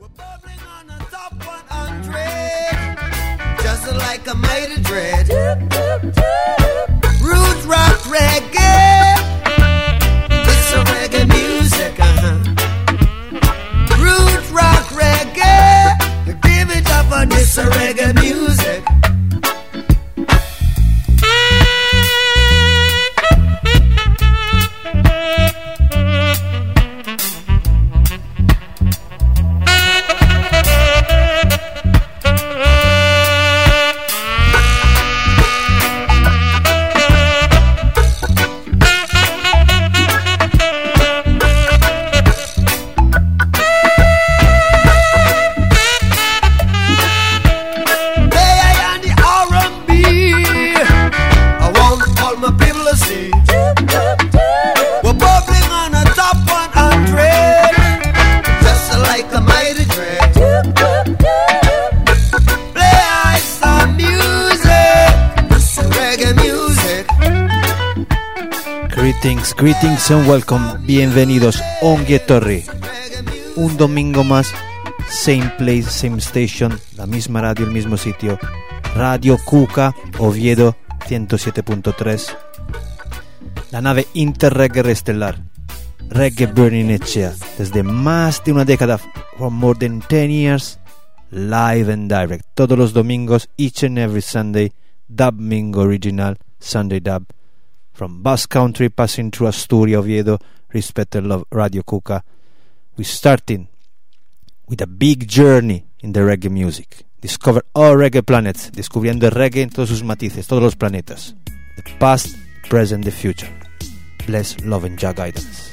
We're bubbling on the top 100, just like a mighty dread. Root rock reggae, it's a reggae music, uh-huh. Root rock reggae, give it up for this reggae music. Welcome. Bienvenidos Ongie Torre. Un domingo más, same place, same station, la misma radio, el mismo sitio. Radio Cuca, Oviedo 107.3. La nave Interreggae Estelar. Reggae Burning Echea. Desde más de una década, for more than 10 years, live and direct. Todos los domingos, each and every Sunday, Dub Mingo Original, Sunday Dub from Basque Country passing through Asturia, Oviedo, respect and love Radio Cuca. We're starting with a big journey in the reggae music. Discover all reggae planets, descubriendo el reggae en todos sus matices, todos los planetas. The past, present, the future. Bless, love and Jah guidance.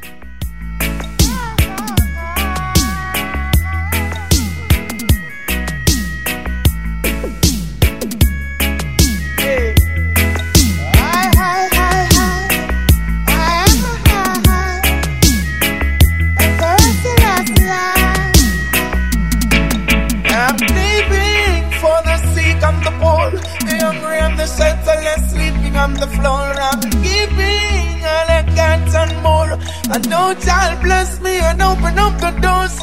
On the floor. I'm giving all I got and more. I know child bless me and open up the doors.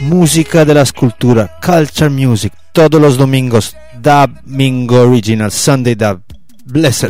Música de la escultura, culture music, todos los domingos, Dub Mingo Original, Sunday Dub. Bless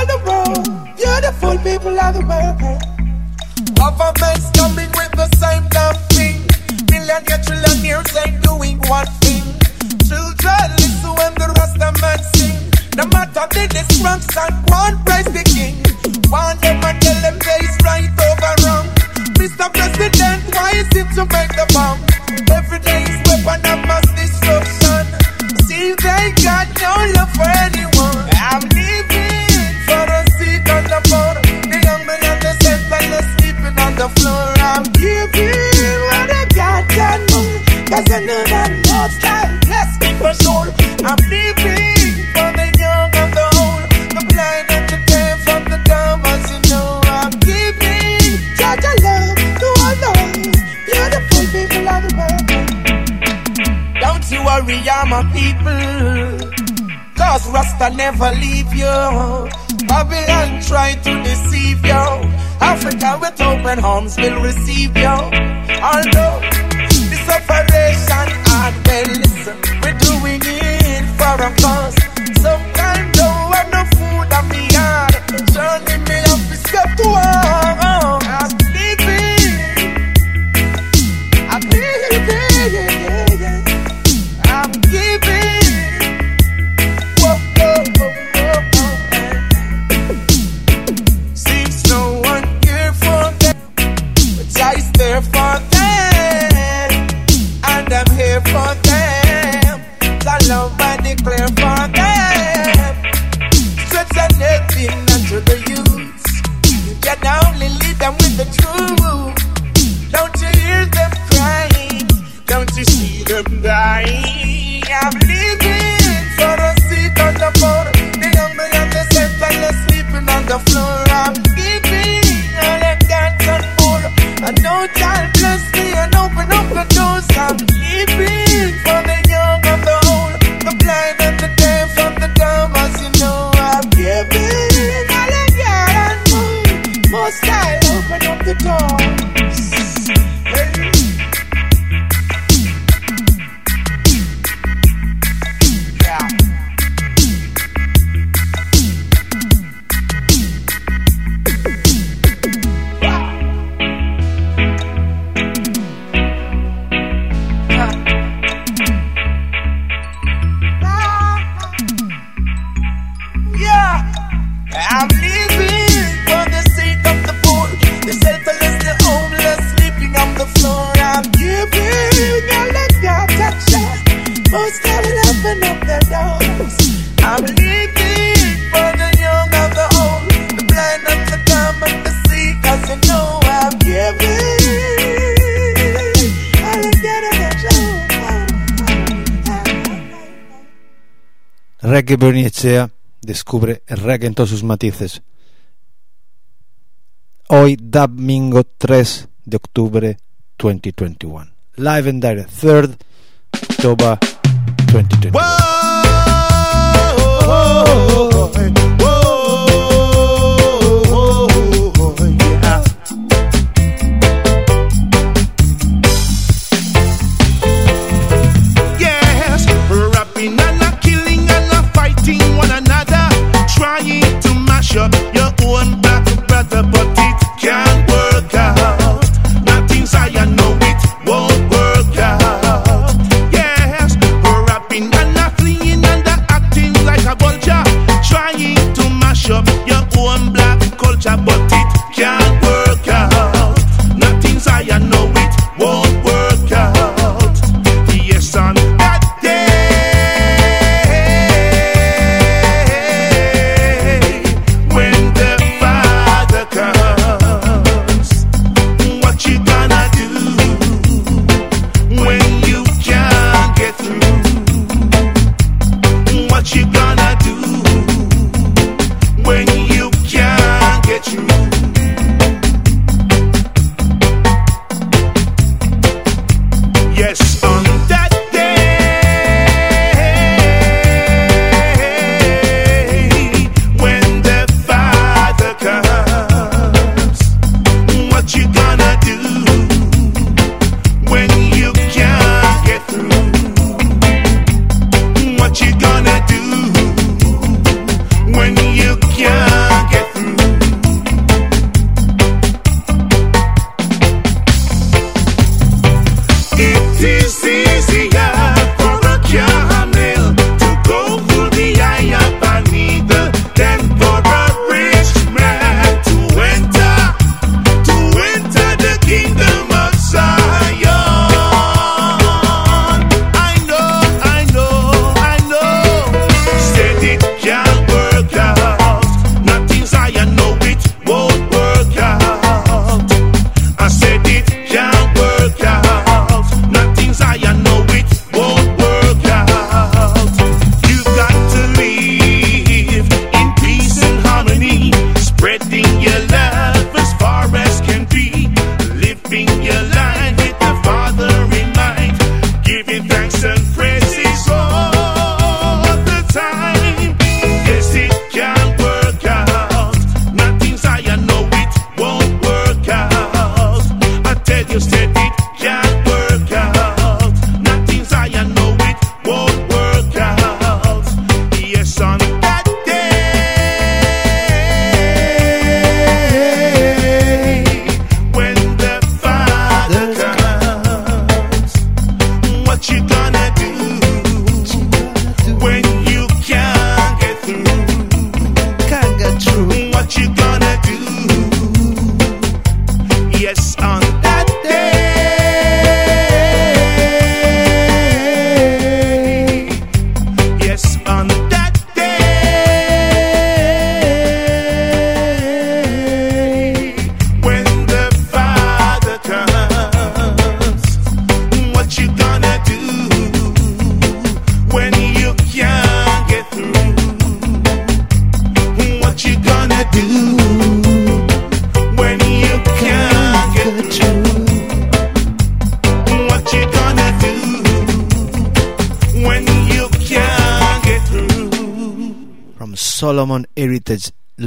all the world, beautiful people of the world. Government's arms will receive you. que Berniechea descubre el reggae en todos sus matices. Hoy, domingo 3 de octubre 2021. Live and direct, 3rd October 2021. Whoa, oh, oh, oh, your own brother, but it can't work out. It won't work out. Yes, and and acting like a vulture, trying to mash up your own black culture, but it can't work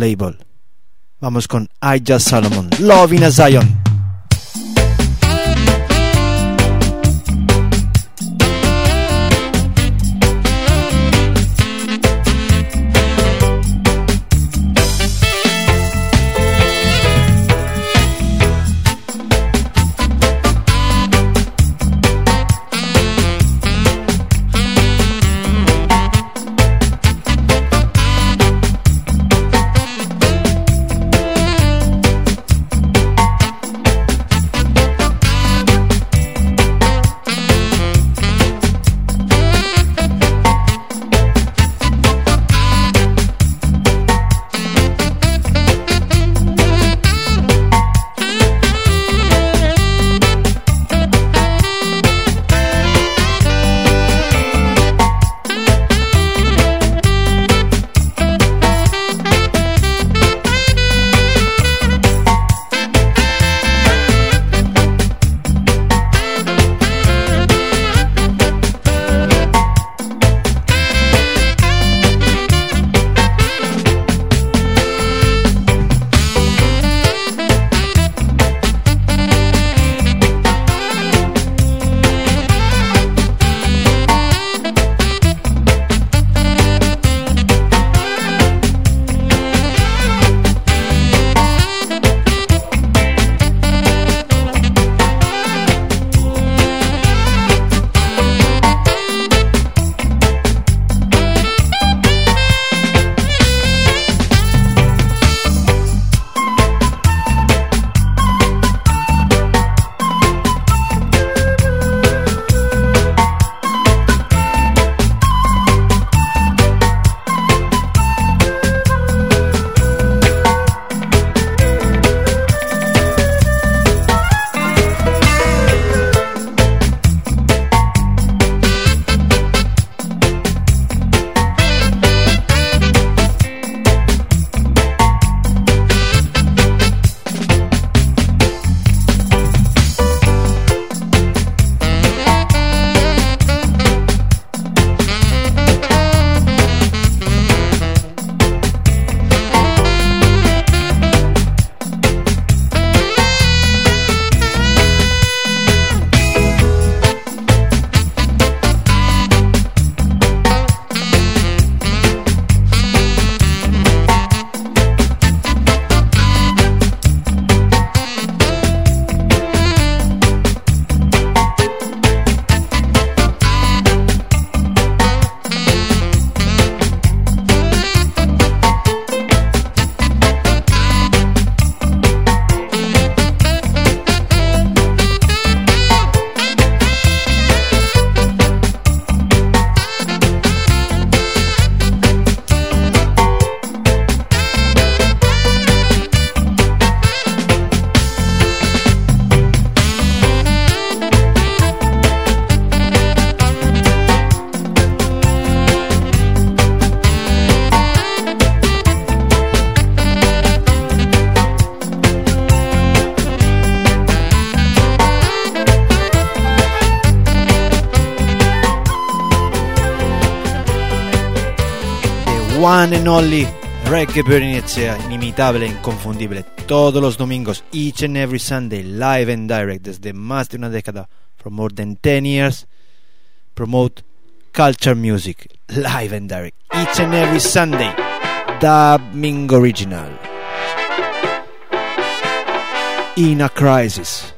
Label. Vamos con I Just Solomon, Love in a Zion. And only Reggae Bernicea, inimitable e inconfundibile, todos los domingos, each and every Sunday, live and direct, desde más de una década, for more than 10 years, promote culture music, live and direct, each and every Sunday, dubbing original. In a crisis,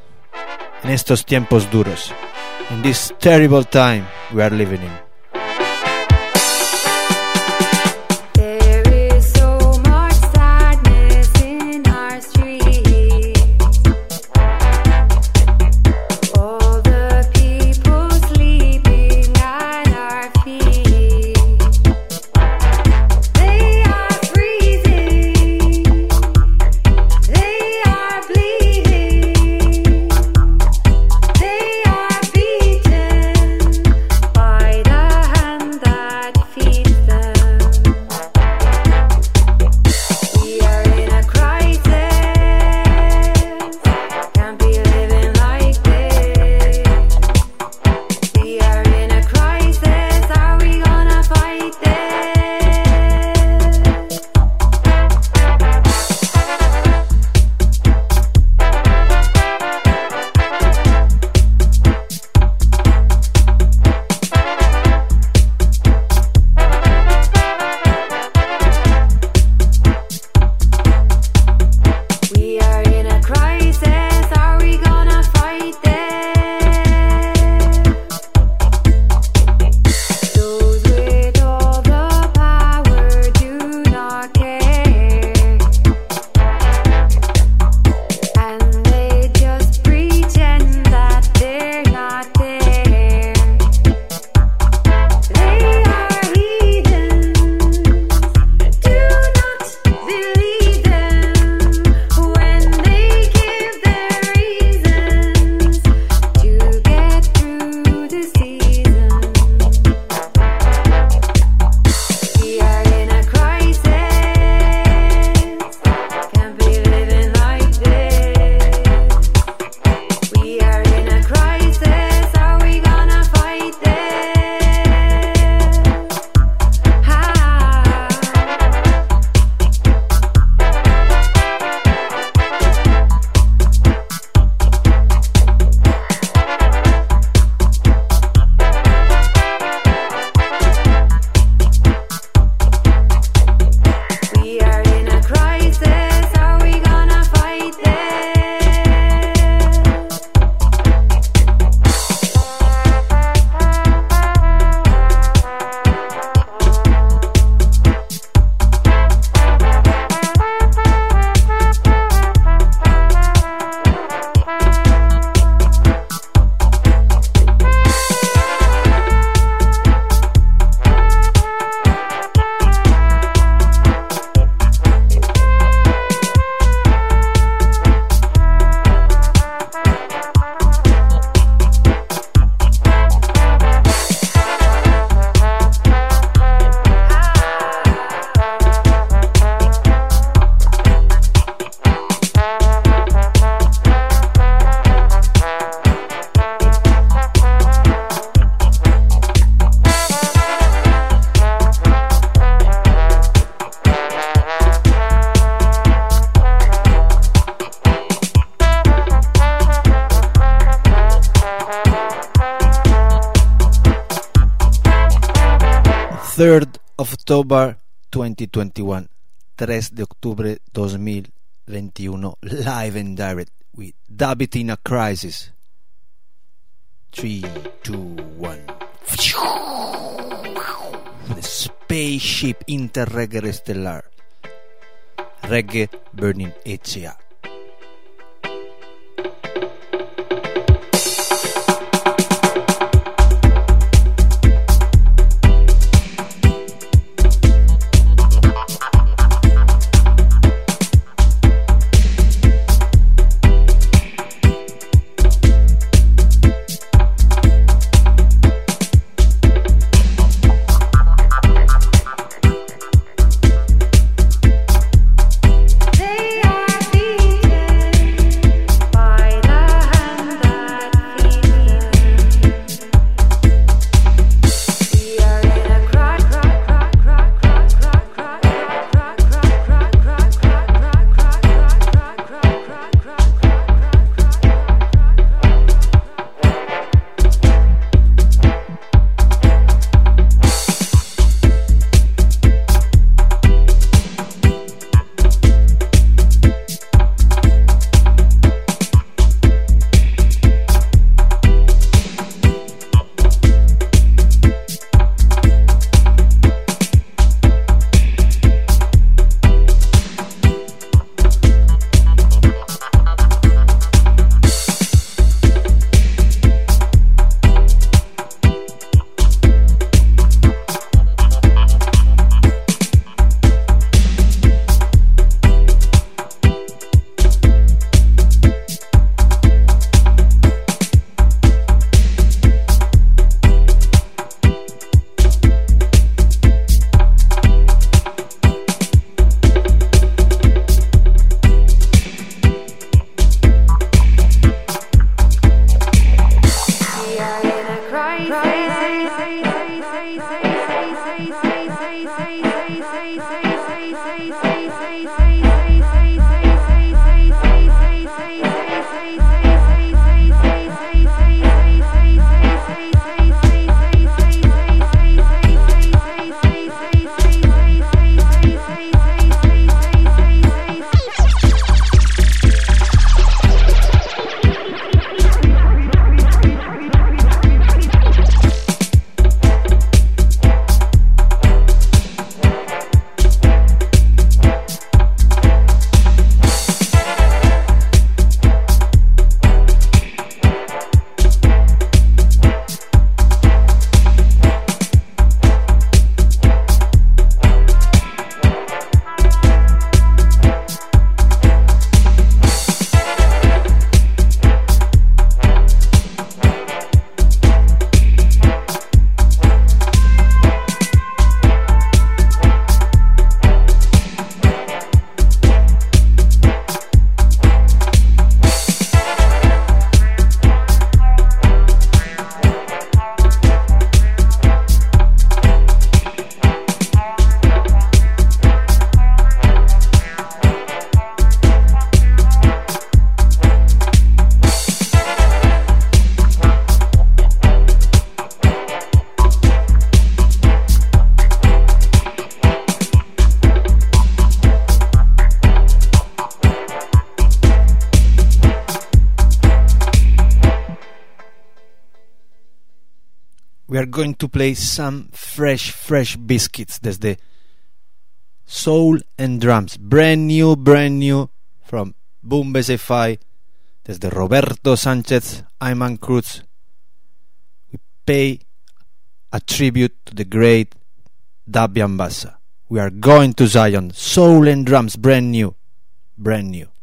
en estos tiempos duros, in this terrible time we are living in. October 2021, 3 de octubre 2021, live and direct with David in a Crisis. 3, 2, 1. The spaceship interreggae stellar. Reggae Burning Etsia. Going to play some fresh, fresh biscuits desde Soul and Drums. Brand new, brand new from Boom BSFI. Desde Roberto Sanchez, Ayman Cruz. We pay a tribute to the great Dabian Bassa. We are going to Zion. Soul and Drums, brand new. Brand new.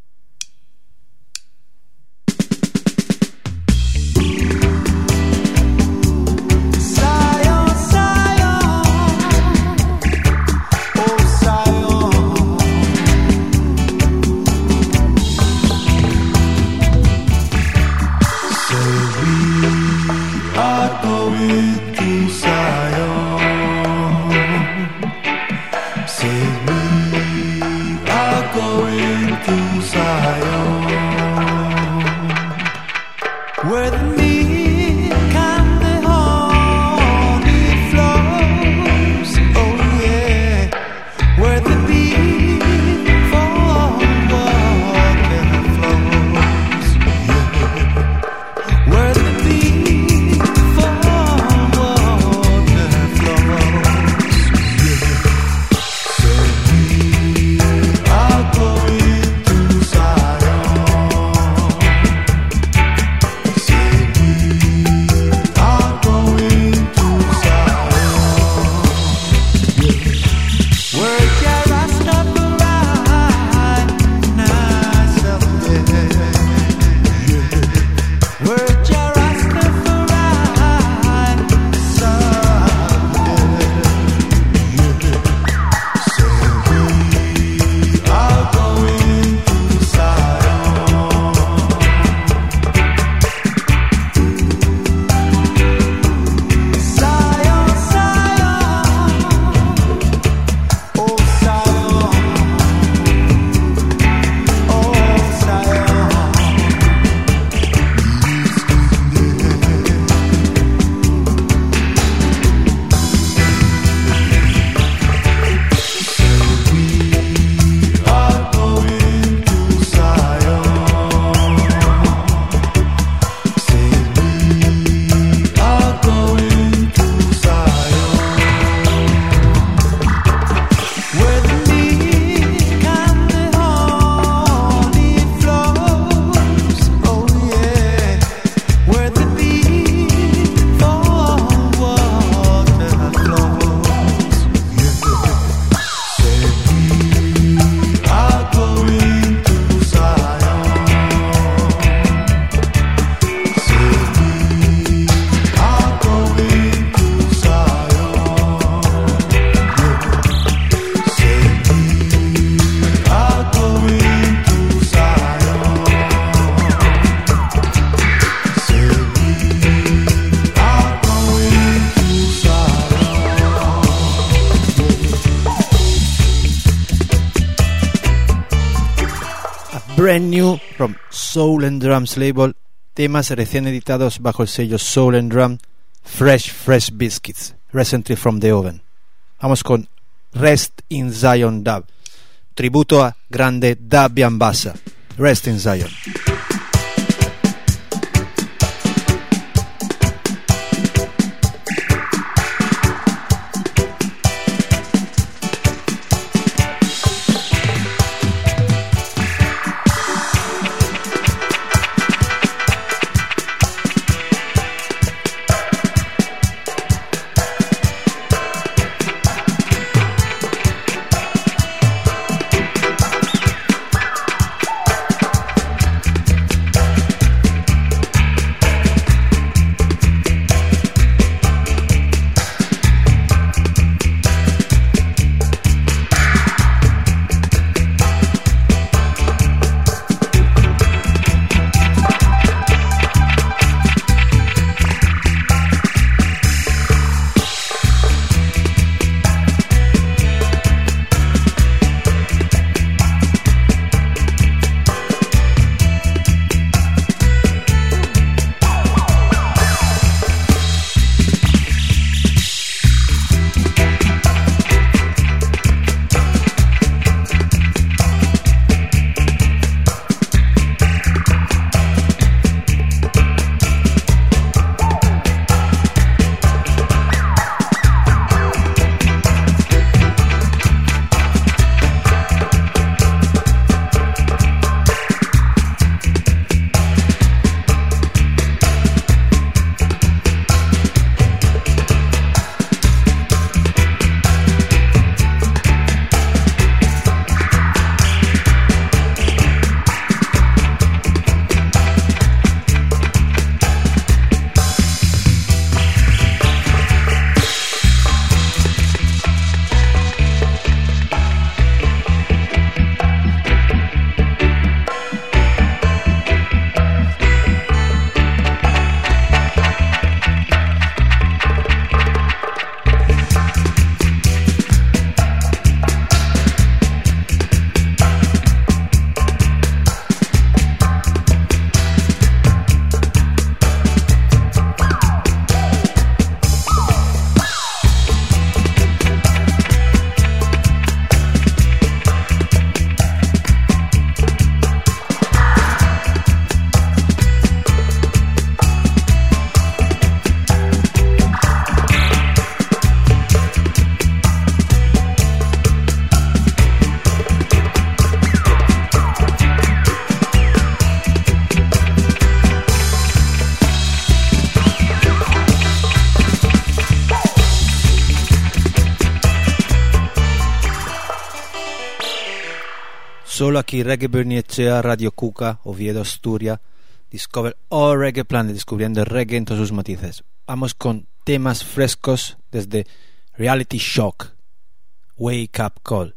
Soul and Drums Label, temas recién editados bajo el sello Soul and Drum, Fresh Fresh Biscuits, recently from the oven. Vamos con Rest in Zion Dub, tributo a grande Dabian Bassa. Rest in Zion. solo aquí, Reggae Berniechea, Radio Cuca, Oviedo, Asturias, Discover All Reggae Planet, descubriendo el reggae en todos sus matices. Vamos con temas frescos desde Reality Shock, Wake Up Call.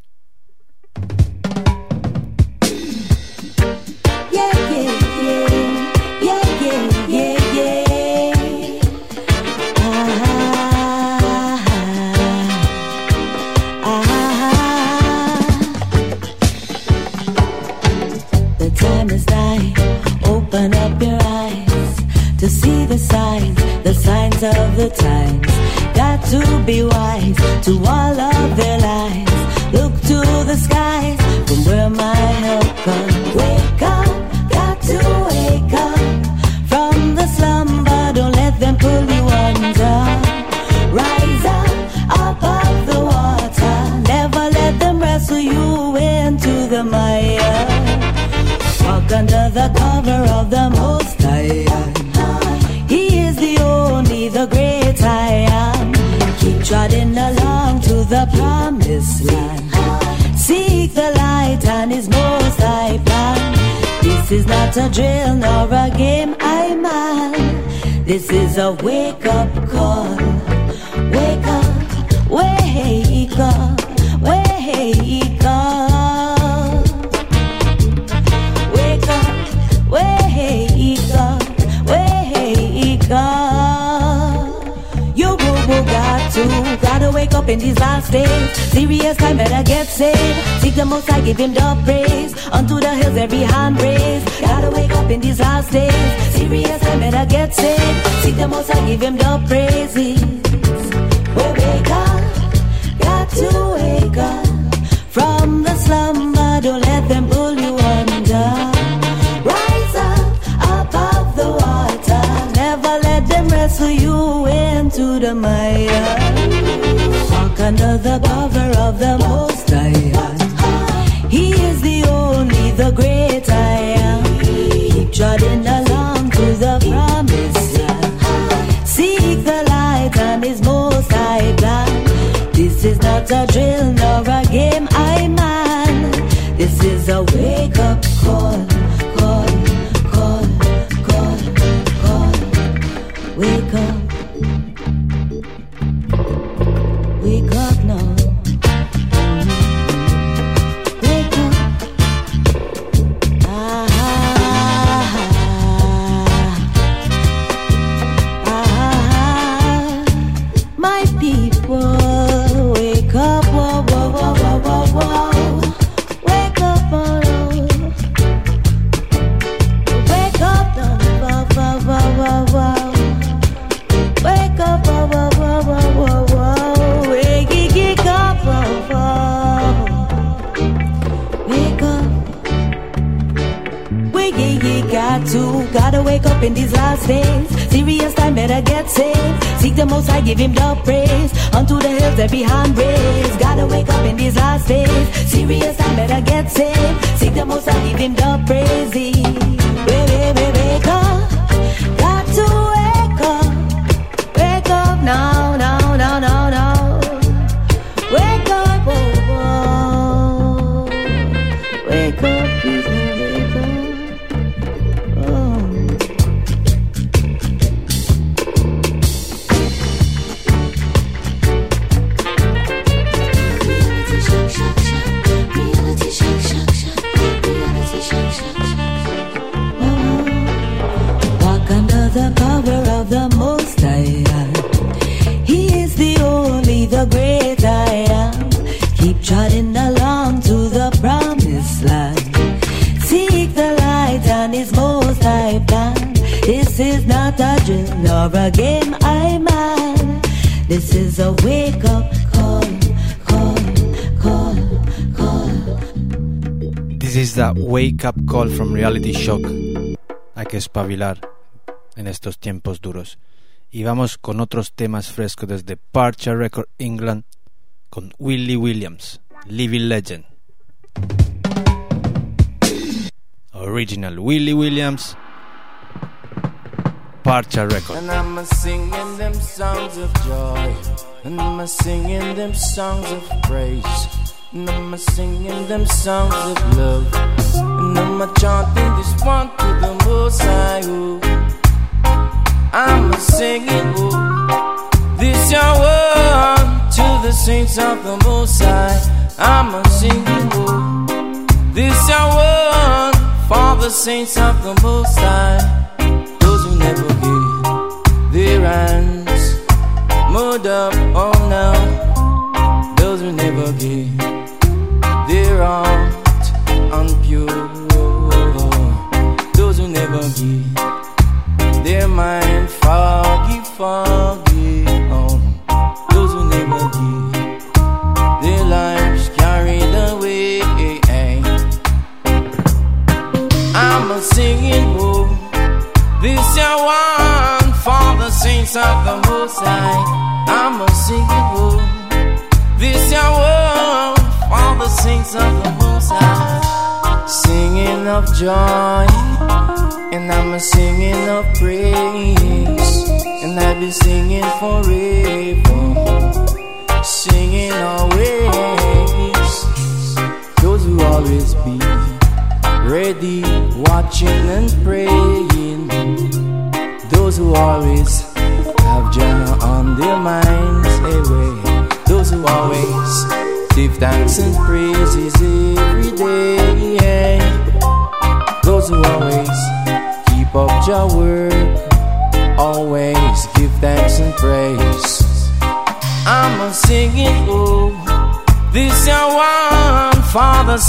To, gotta wake up in these last days. Serious time, better get saved. Seek the most, I give him the praise. Unto the hills, every hand raised. Gotta wake up in these last days. Serious time, better get saved. Seek the most, I give him the praise. Wake, wake, wake, wake up. Got to wake up. Wake up now, now, now, now. This is a wake up call, the wake up call from Reality Shock. Hay que espabilar en estos tiempos duros. Y vamos con otros temas frescos desde Parcha Record England con Willie Williams, Living Legend. Original Willie Williams, Partial. And I'm a singing them songs of joy. And I'm a singing them songs of praise. And I'm a singing them songs of love. And I'm a chanting this one to the most high. I'm a singing, oh. This your word to the saints of the most high. I'm a singing, oh. This your word for the saints of the most high. Give mud up, oh no. Those who never give their heart unpure. Those who never give their mind foggy, foggy. Oh, those who never give their lives carried away. I'm a singing, oh, this your one of the Most High. I'm a singing, oh, this your one for the saints of the Most High. Singing of joy, and I'm a singing of praise, and I'll be singing forever,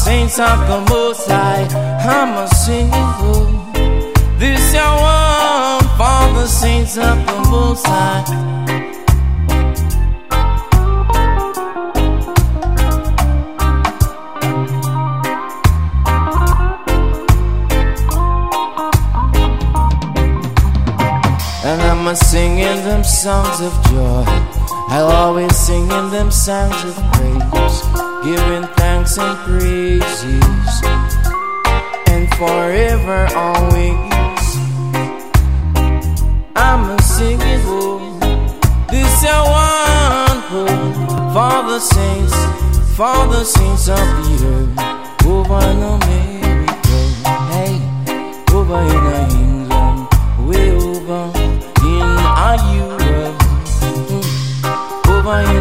saints of the Most High. I'm a singing, oh, this your one for the saints of the Most High. And I'm a singing them songs of joy. I'll always sing in them songs of praise, giving thanks and praises, and forever always. I'm a singing oh, this a one oh, for the saints, for the saints of the earth, over in America, hey, over in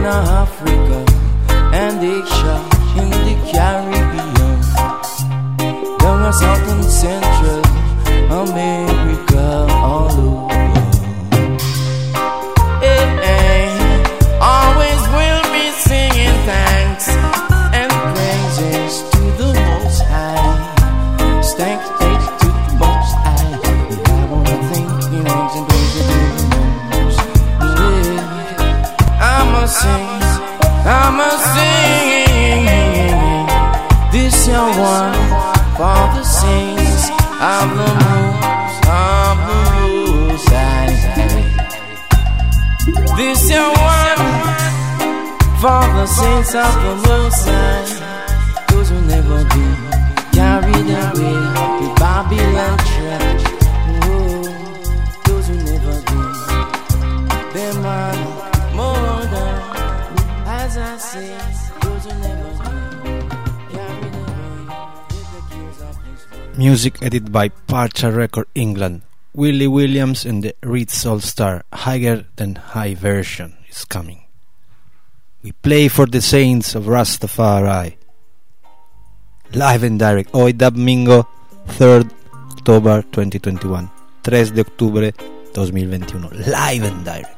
in Africa and Asia, in the Caribbean, down South and Central America, the of the Most High, those who never be carried away with Babylon trap. Oh, those who never be, them are more than, as I say, those the. Music edited by Partial Record England. Willie Williams and the Ritz All Star Higher Than High version is coming. We play for the Saints of Rastafari. Live and direct. Hoy domingo 3rd October 2021. 3 de octubre 2021. Live and direct.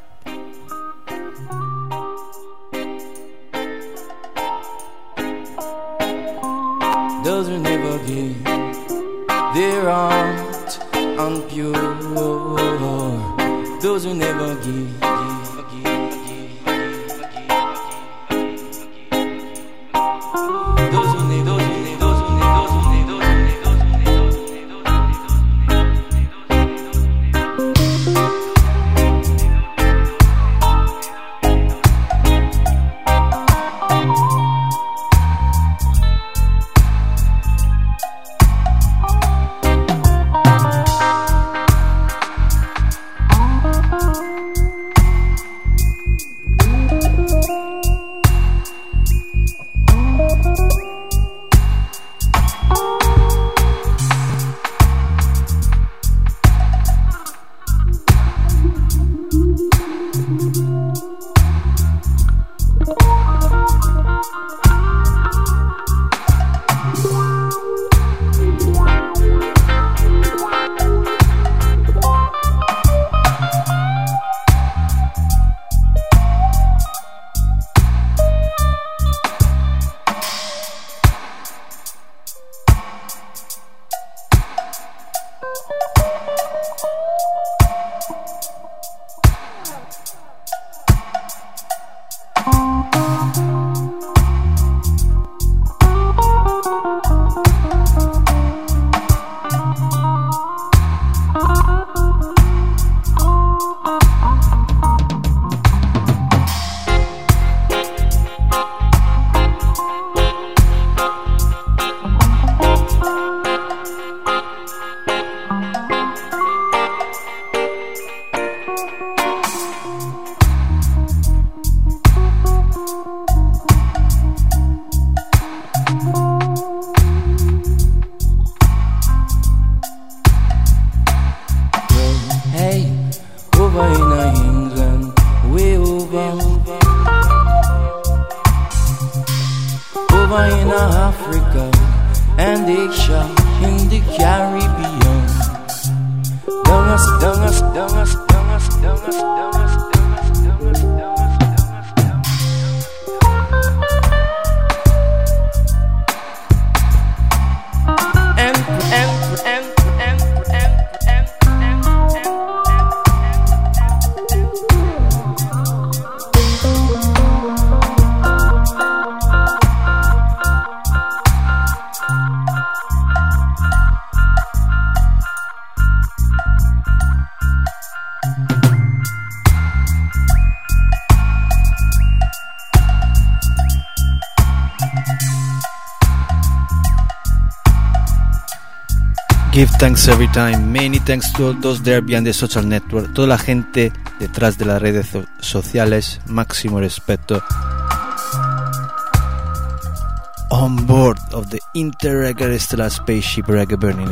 Who never give their heart unpure. Give thanks every time. Many thanks to those there behind the social network. Toda la gente detrás de las redes so- sociales. Máximo respeto. On board of the Interreggae Stellar Spaceship Reggae Burning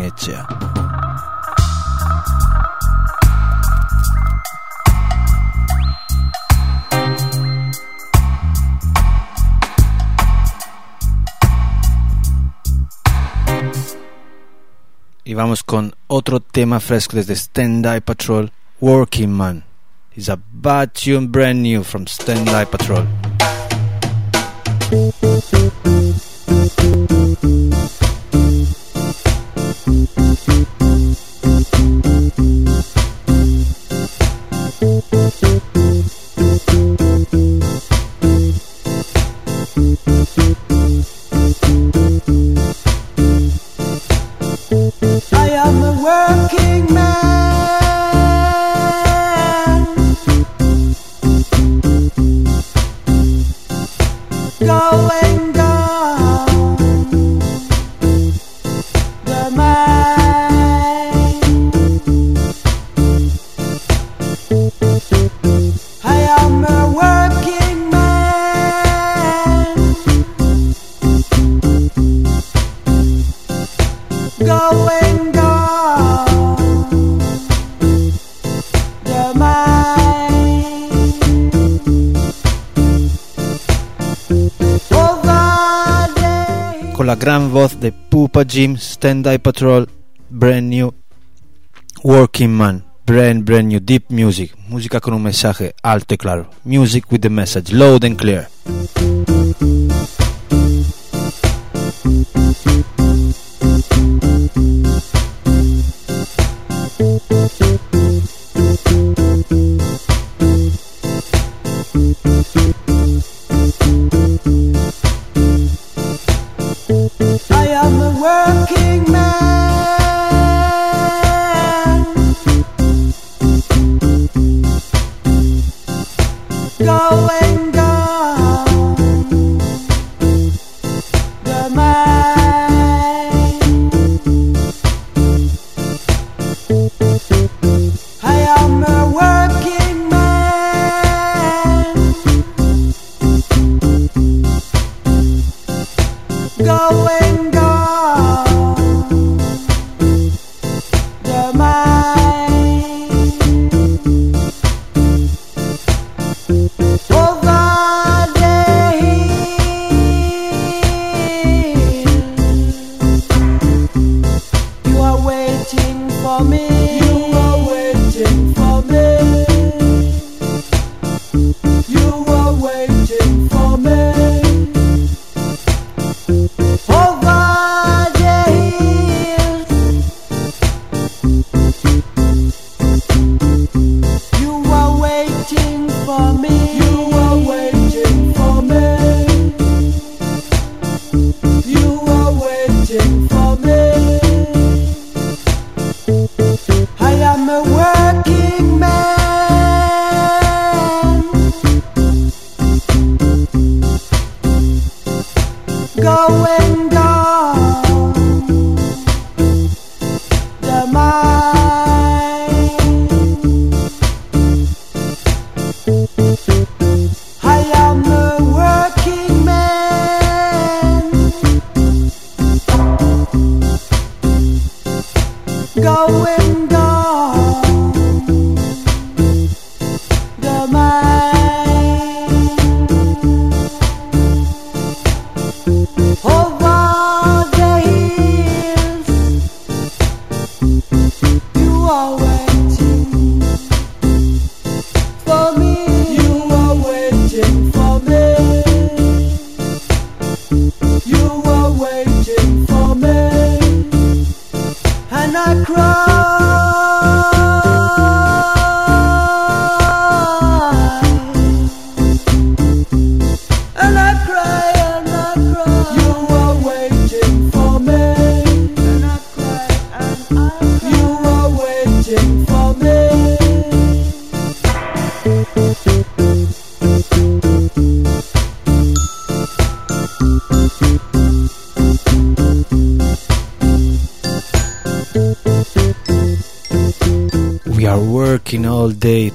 vamos con otro tema fresco desde Stand High Patrol, Working Man. It's a bad tune brand new from Stand High Patrol. Jim, Stand High Patrol, brand new Working Man. Brand, brand new deep music. Música con un mensaje alto y claro. Music with the message, loud and clear.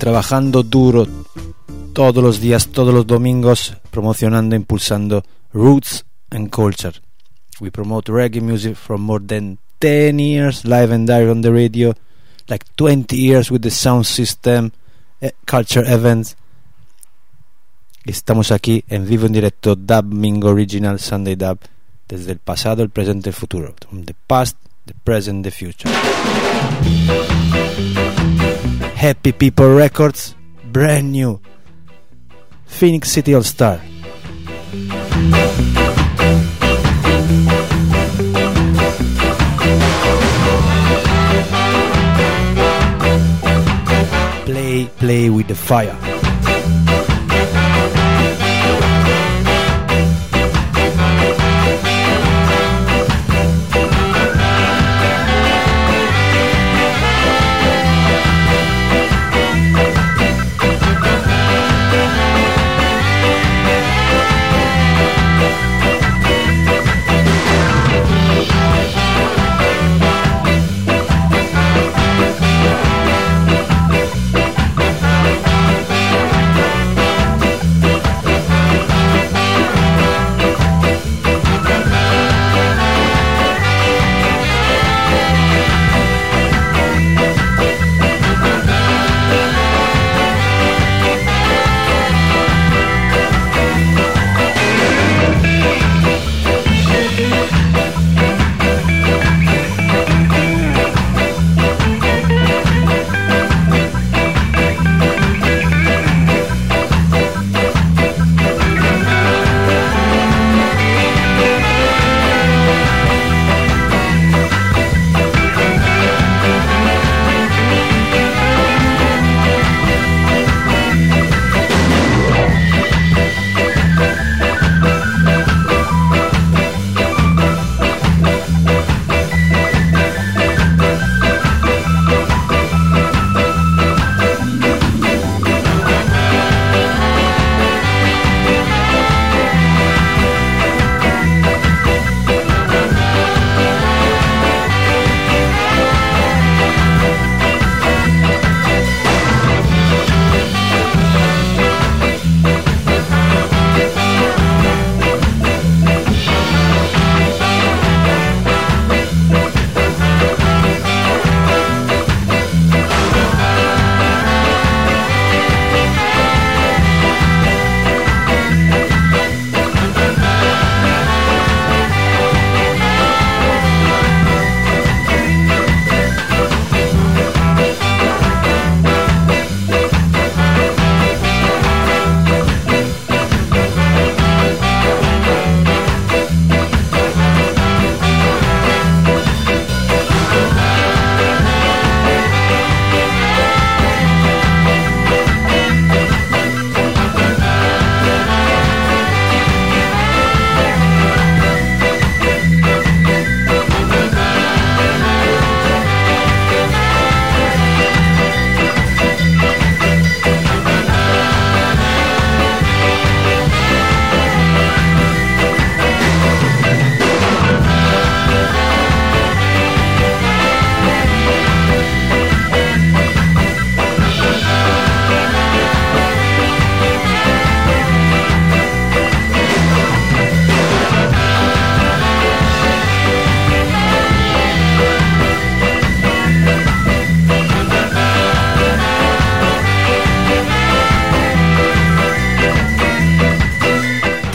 Trabajando duro todos los días, todos los domingos, promocionando, impulsando roots and culture. We promote reggae music for more than 10 years, live and direct on the radio, like 20 years with the sound system, eh, culture events. Estamos aquí en vivo en directo, Dub Mingo Original Sunday Dub, desde el pasado, el presente y el futuro. From the past, the present, the future. Happy People Records, brand new. Phoenix City All Star. Play, play with the fire.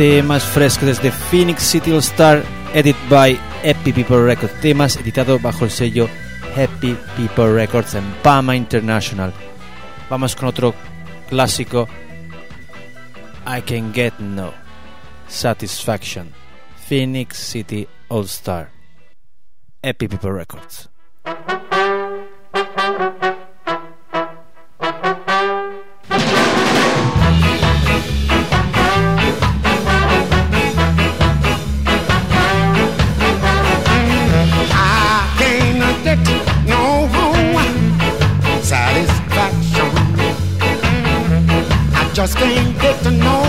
Temas frescos desde Phoenix City All Star, edit by Happy People Records, temas editado bajo el sello Happy People Records en Pama International. Vamos con otro clásico, I Can Get No Satisfaction, Phoenix City All Star, Happy People Records. Just can't get to no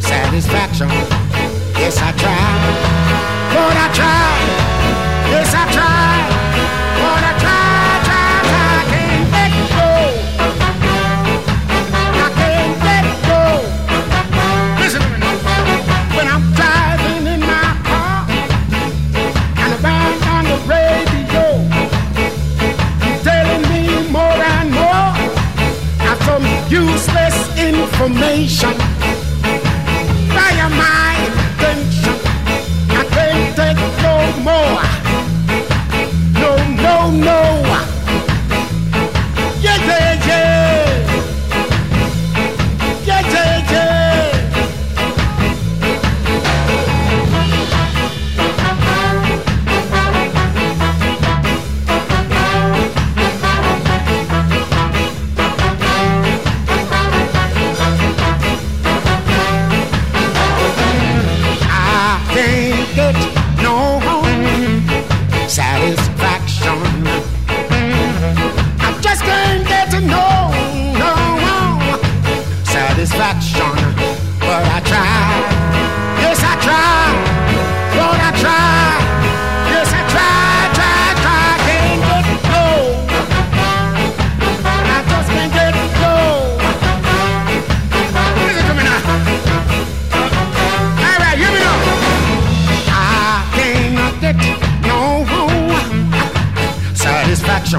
satisfaction. Yes, I tried. Lord, I tried. Yes, I tried, information.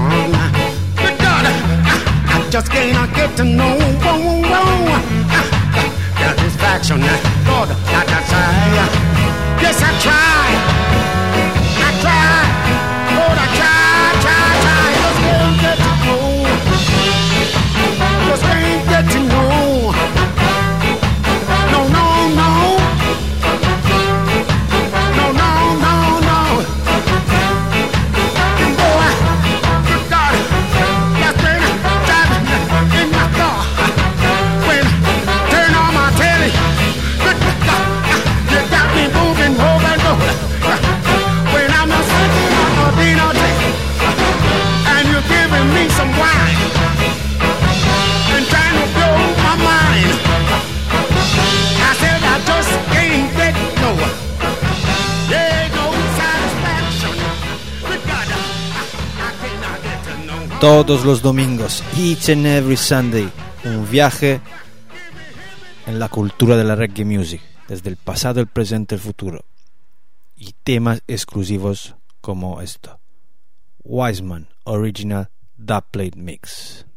attention. Good God, I, I just cannot get to know. Whoa, whoa, Satisfaction, Lord, I try, Yes, I try. todos los domingos, each and every Sunday, un viaje en la cultura de la reggae music, desde el pasado, el presente, el futuro, y temas exclusivos como esto. Wiseman Original Dubplate Mix.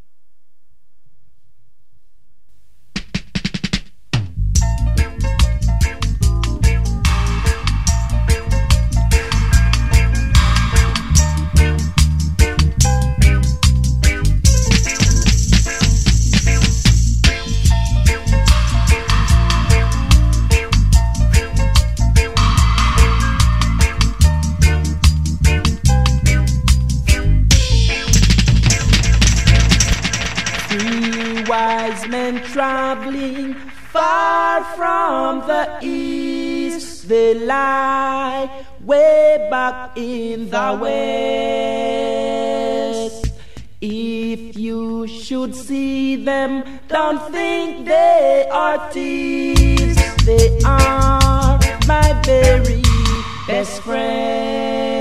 and traveling far from the east, they lie way back in the west. If you should see them, don't think they are thieves. They are my very best friends.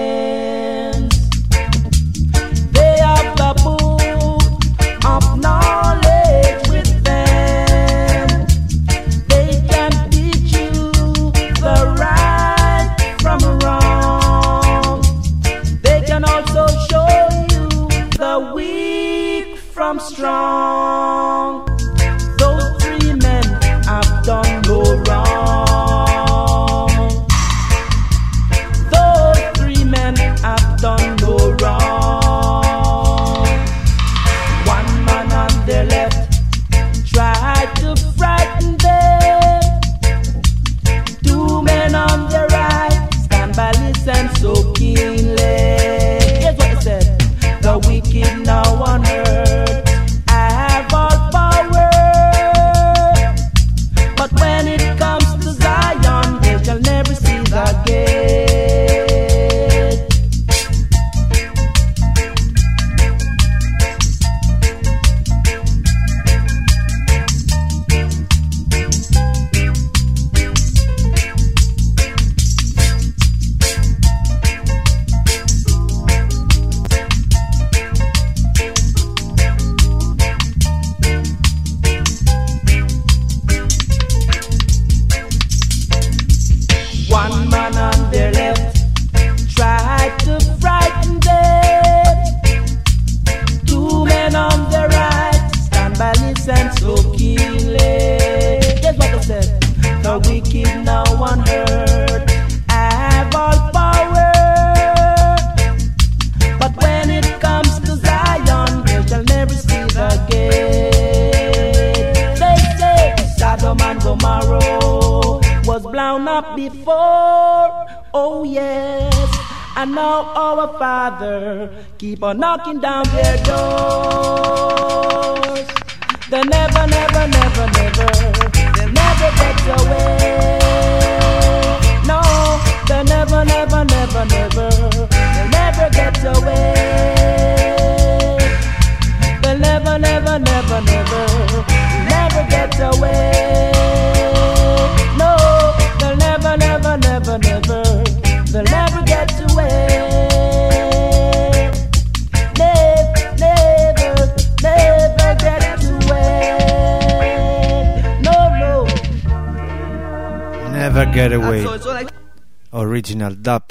strong.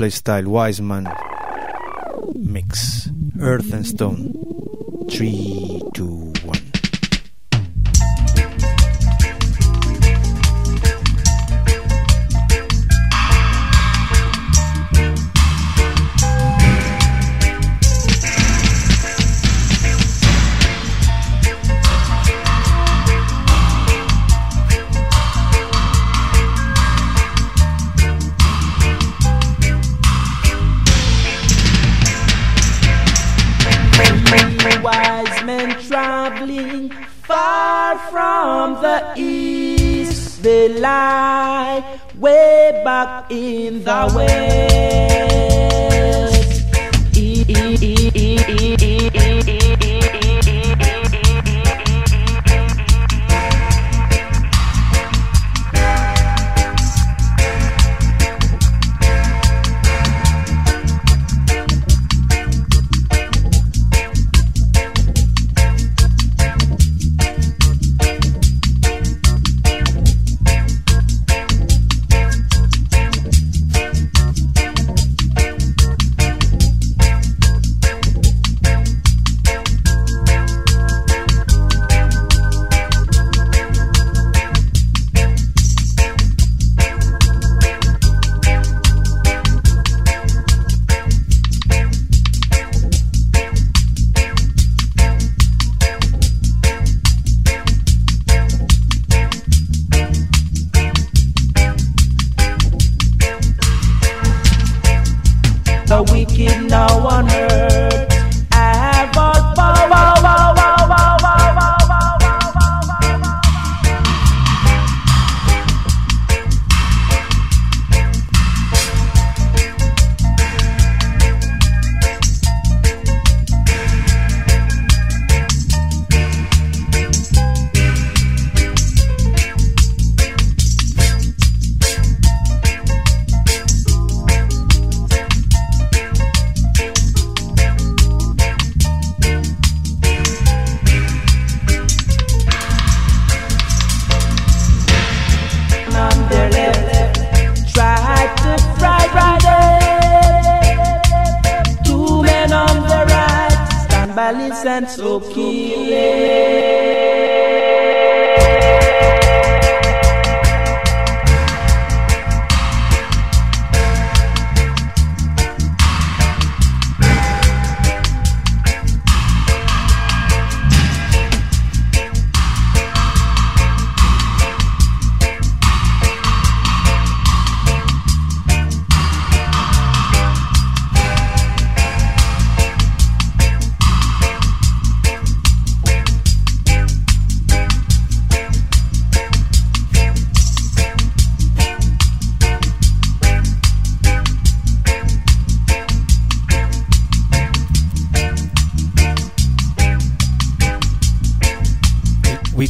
Freestyle Wiseman Mix Earth and Stone. 3, 2, e, e, e, e, e.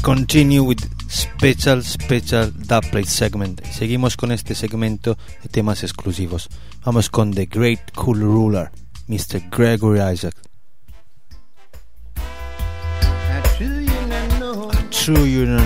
continue with special, special Dub segment. Seguimos con este segmento de temas exclusivos. Vamos con The Great Cool Ruler, Mr. Gregory Isaac. True.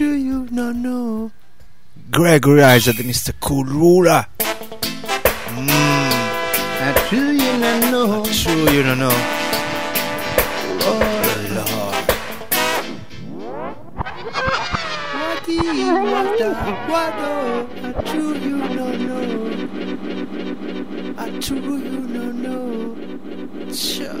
sure you not know. Gregory Isaac and Mr. Kurura. Mm. I'm you not know. I'm you not know. Oh, Lord. What do you want? What do I'm you not know. I do you not know. Sure.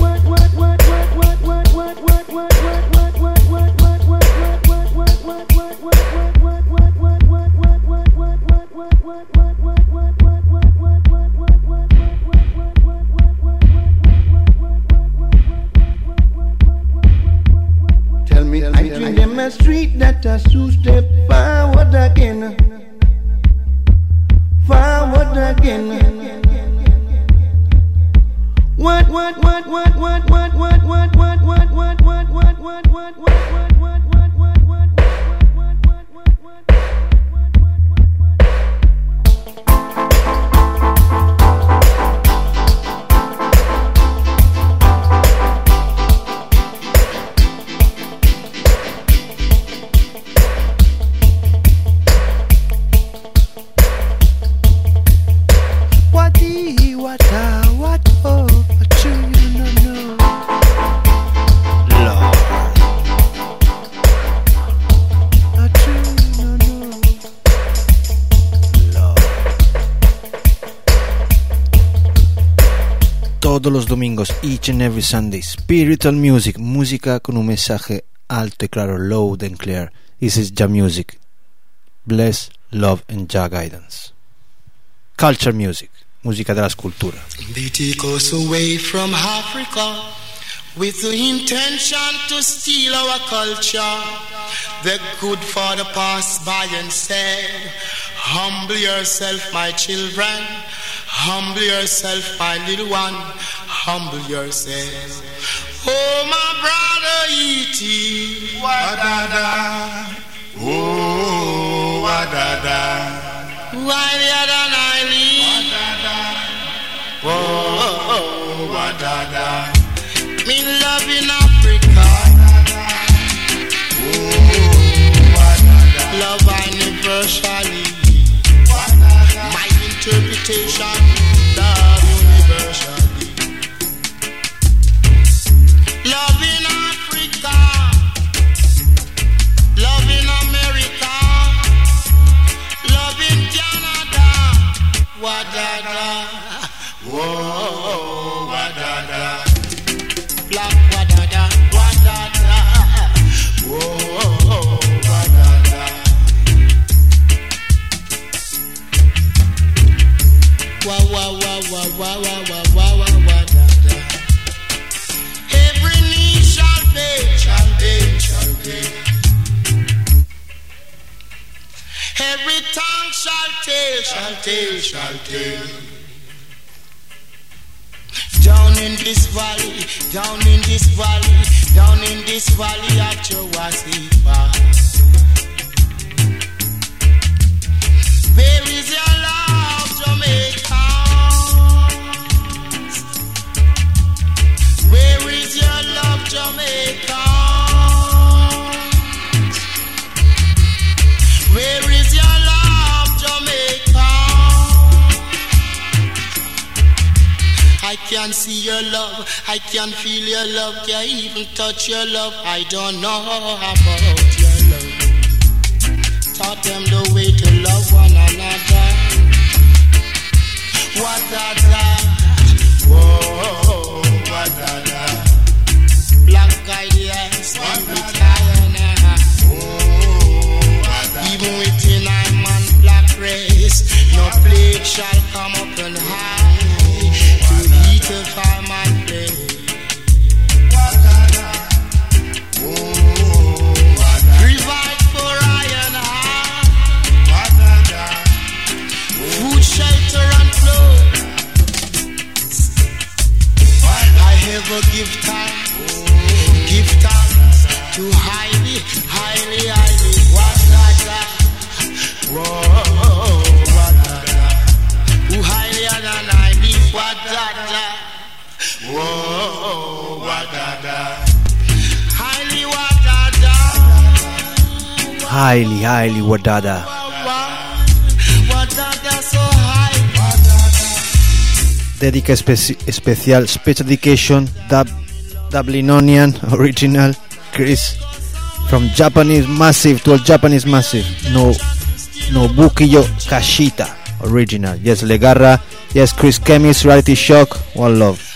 us to step what I Forward Find What, what, what, what, what, what, what? Domingos, each and every Sunday, spiritual music, música con un mensaje alto y claro, loud and clear. This is Jah Music. Bless, love and Jah guidance. Culture music, música de la escultura. They take us away from Africa with the intention to steal our culture. They're good for the pass by and said, Humble yourself, my children. Humble yourself, my little one. Humble yourself. Oh, my brother E.T. Wadada. Oh, Wadada. The other night Whoa, oh, wadada. Me love in Africa. Oh Wadada Love universally. Interpretation, love universally. Love in Africa. Love in America. Love in Canada. Wadada. Whoa, da da. Every knee shall bend, shall bend, shall bend. Every tongue shall shall shall. Down in this valley, down in this valley, down in this valley at your wassy. Can see your love, I can't feel your love, can even touch your love. I don't know about your love. Taught them the way to love one another. What da da? Whoa, what da Within in I man black race. No plague shall come upon high to eat of all my place. Provide for I and I. Food, shelter, and clothes. I give time, give time to have. highly, highly Wadada. Dedica especial, special dedication, Dub Dublinonian original, Chris, from Japanese Massive to a Japanese Massive, no, Nobukiyo Kashita original. Yes, Legarra, yes, Chris Kemis, Reality Shock, one love.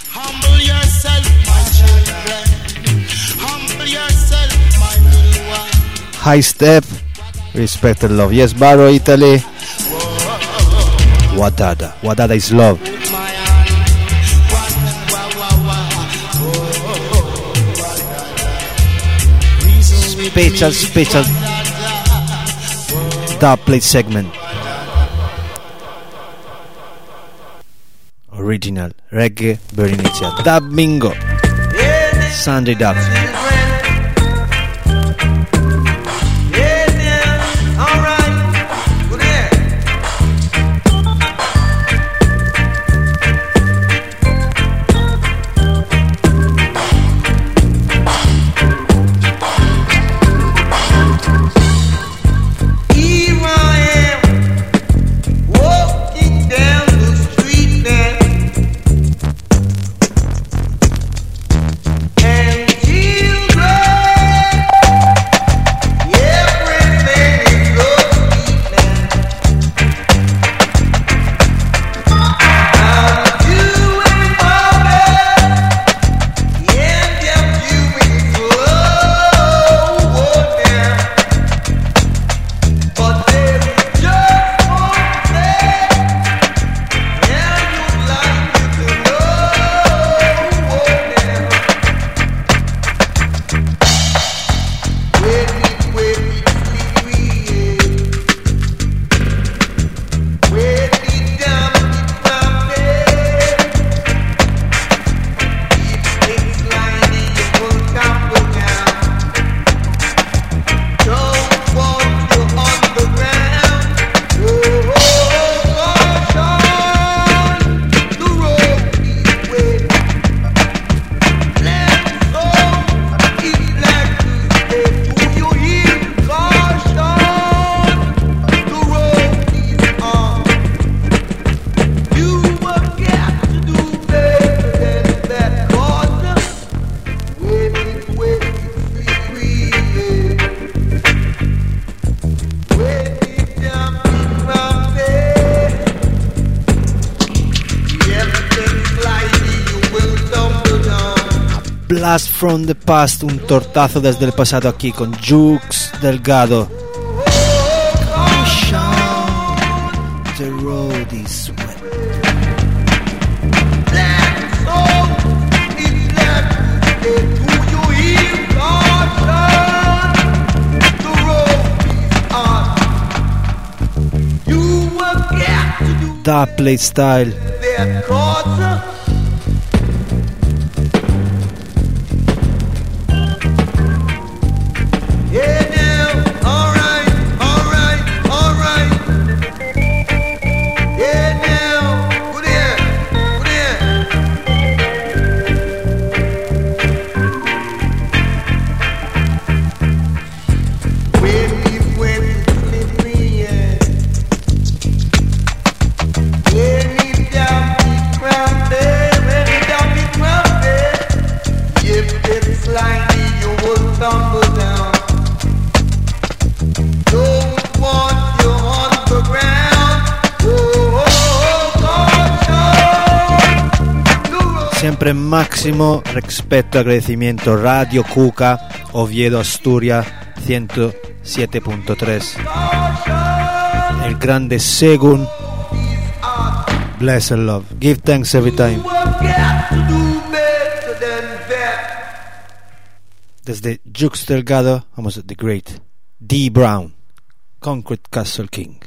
High Step, Respect and Love. Yes, Baro, Italy. Wadada. Wadada is love. Special, special dub play segment. Original reggae Berenicia Dub Mingo Sunday Dub. from the Past, un tortazo desde el pasado aquí con Jux Delgado. The road is Da playstyle. siempre máximo respeto, agradecimiento. Radio Cuca, Oviedo, Asturias, 107.3. El grande Segun. Bless and love. Give thanks every time. Desde Jux Delgado, vamos a The Great D. Brown, Concrete Castle King.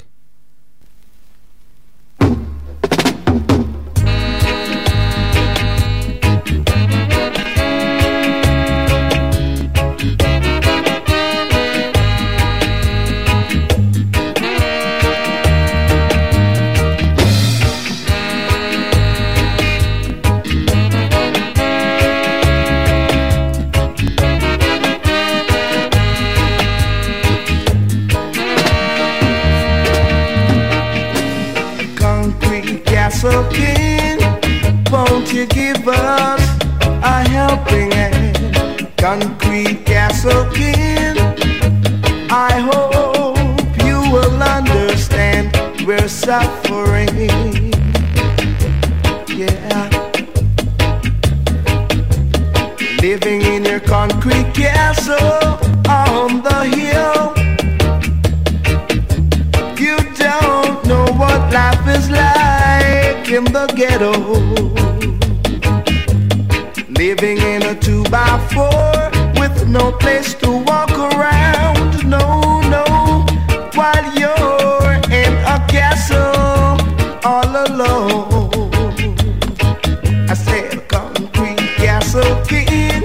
concrete castle kin. I hope you will understand we're suffering. Yeah. Living in your concrete castle on the hill. You don't know what life is like in the ghetto. Living two by four with no place to walk around. No, no, while you're in a castle all alone. I said, concrete castle king,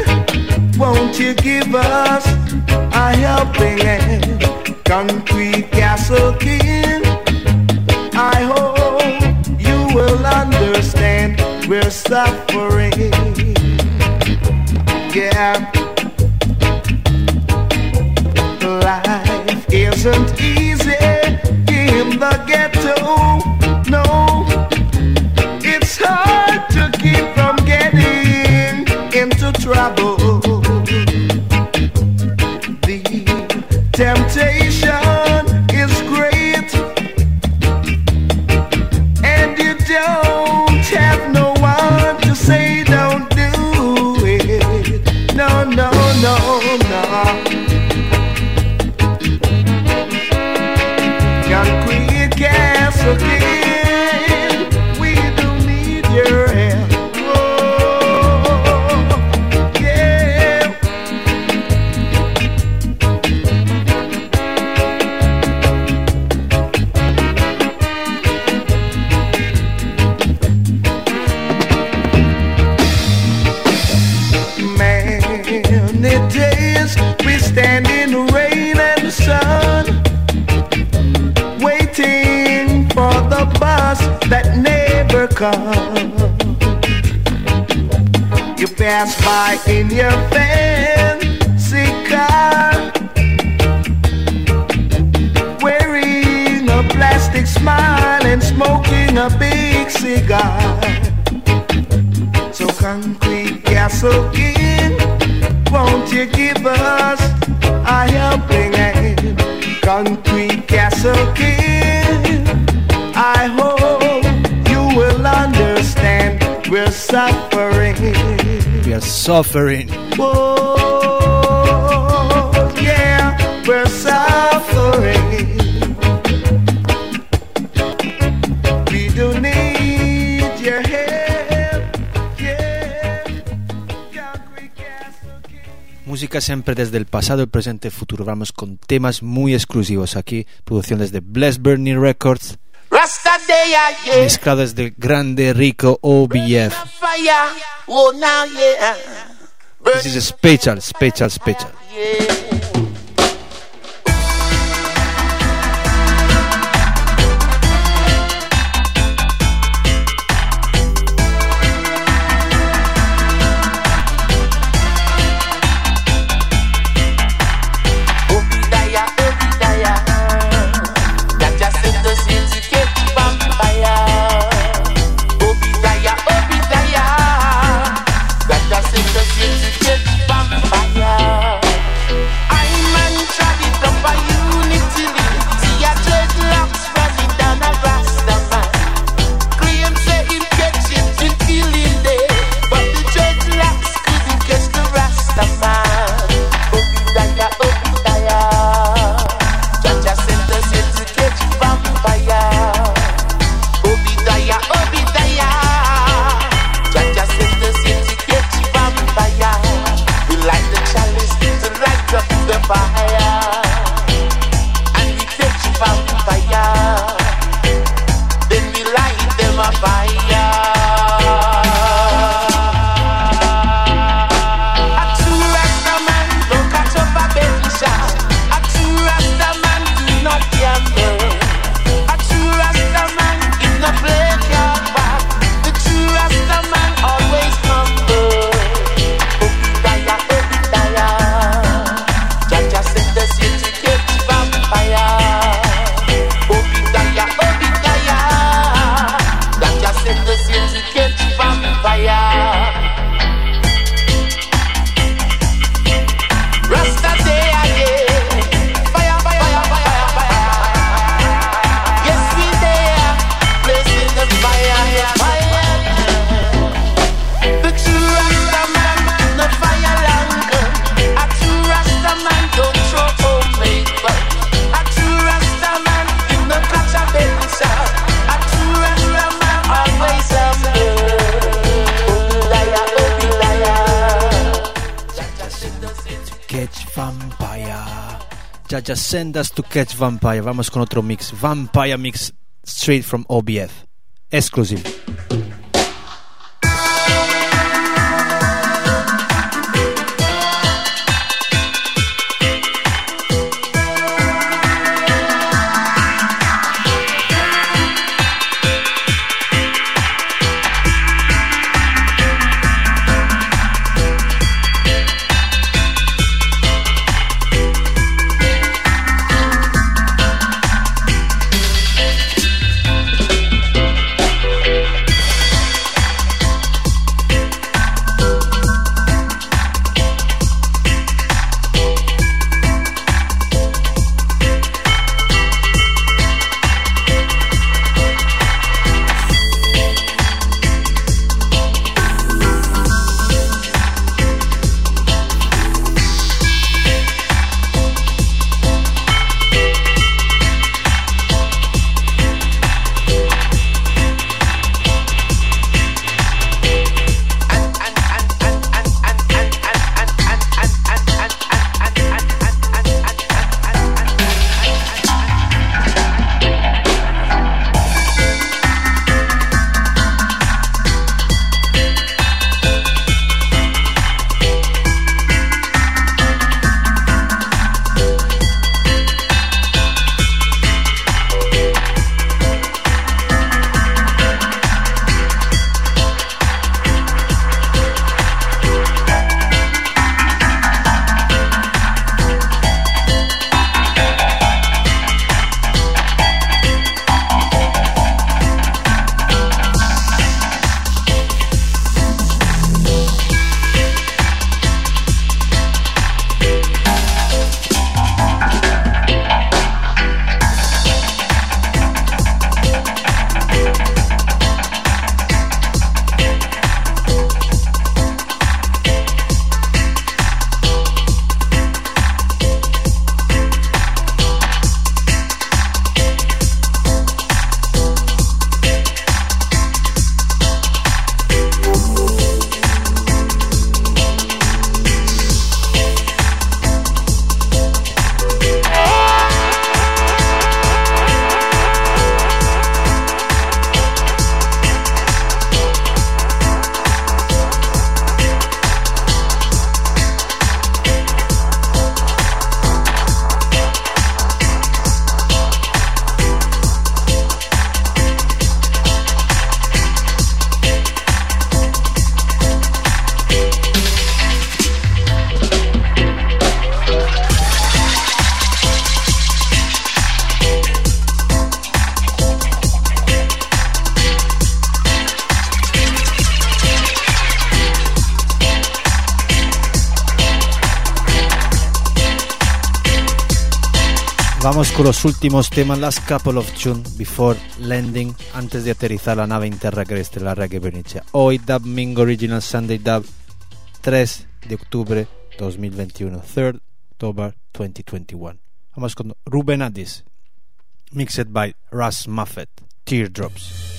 won't you give us a helping hand? Concrete castle king, I hope you will understand we're suffering. Yeah. Life isn't easy suffering. Whoa, yeah, we're suffering. We do need your help, yeah. Música siempre desde el pasado, el presente y el futuro. Vamos con temas muy exclusivos aquí. Producción desde Bless Burning Records. Rasta day, yeah. Mezclado desde el grande rico OBF. Fire, oh now, yeah. This is a special, special, special. Yeah. Send us to catch Vampire. Vamos con otro mix. Vampire mix straight from OBF. Exclusive. Con los últimos temas, last couple of tunes before landing, antes de aterrizar la nave interterrestre, la Reggae Bernicia. Hoy Dub Mingo Original Sunday Dub, 3 de octubre 2021, 3rd October 2021. Vamos con Ruben Addis, mixed by Russ Muffet, Teardrops.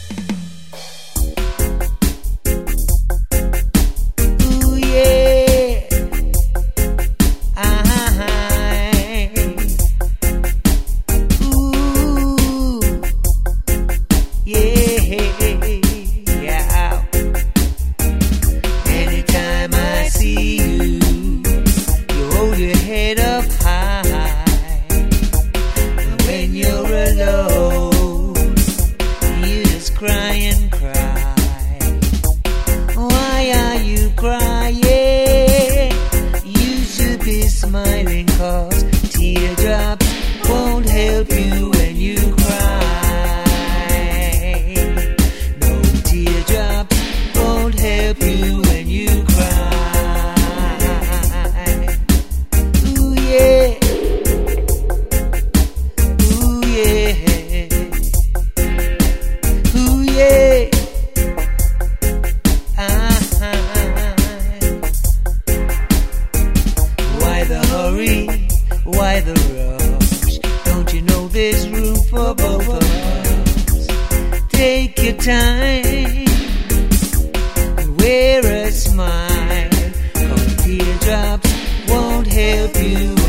Teardrops won't help you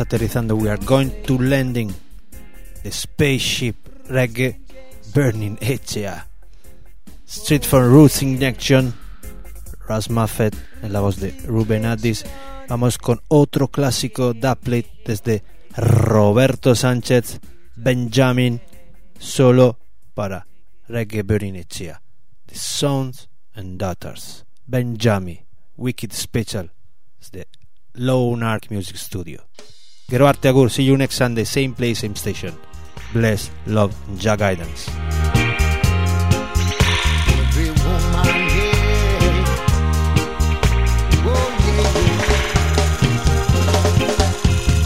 Aterrizando. We are going to landing the spaceship reggae burning Echea. Street from Roots in Action. Ras Muffet en la voz de Ruben Addis. Vamos con otro clásico dubplate desde Roberto Sánchez, Benjamin, solo para Reggae Burning Echea. The Sons and Daughters. Benjamin, Wicked Special. The Lone Ark Music Studio. Geroarte Agur, see you next Sunday, same place, same station. Bless, love, Jah guidance. Oh.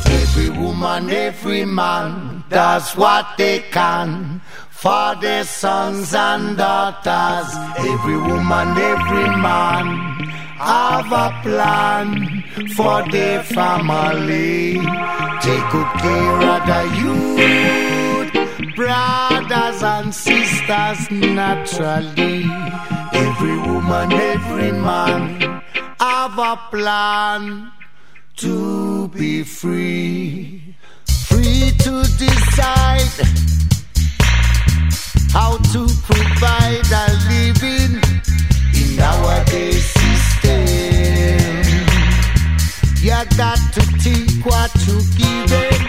Every woman, every man does what they can for their sons and daughters. Every woman, every man have a plan for their family. Take good care of the youth, brothers and sisters naturally. Every woman, every man have a plan to be free. Free to decide how to provide a living in nowadays system. You got to think what you give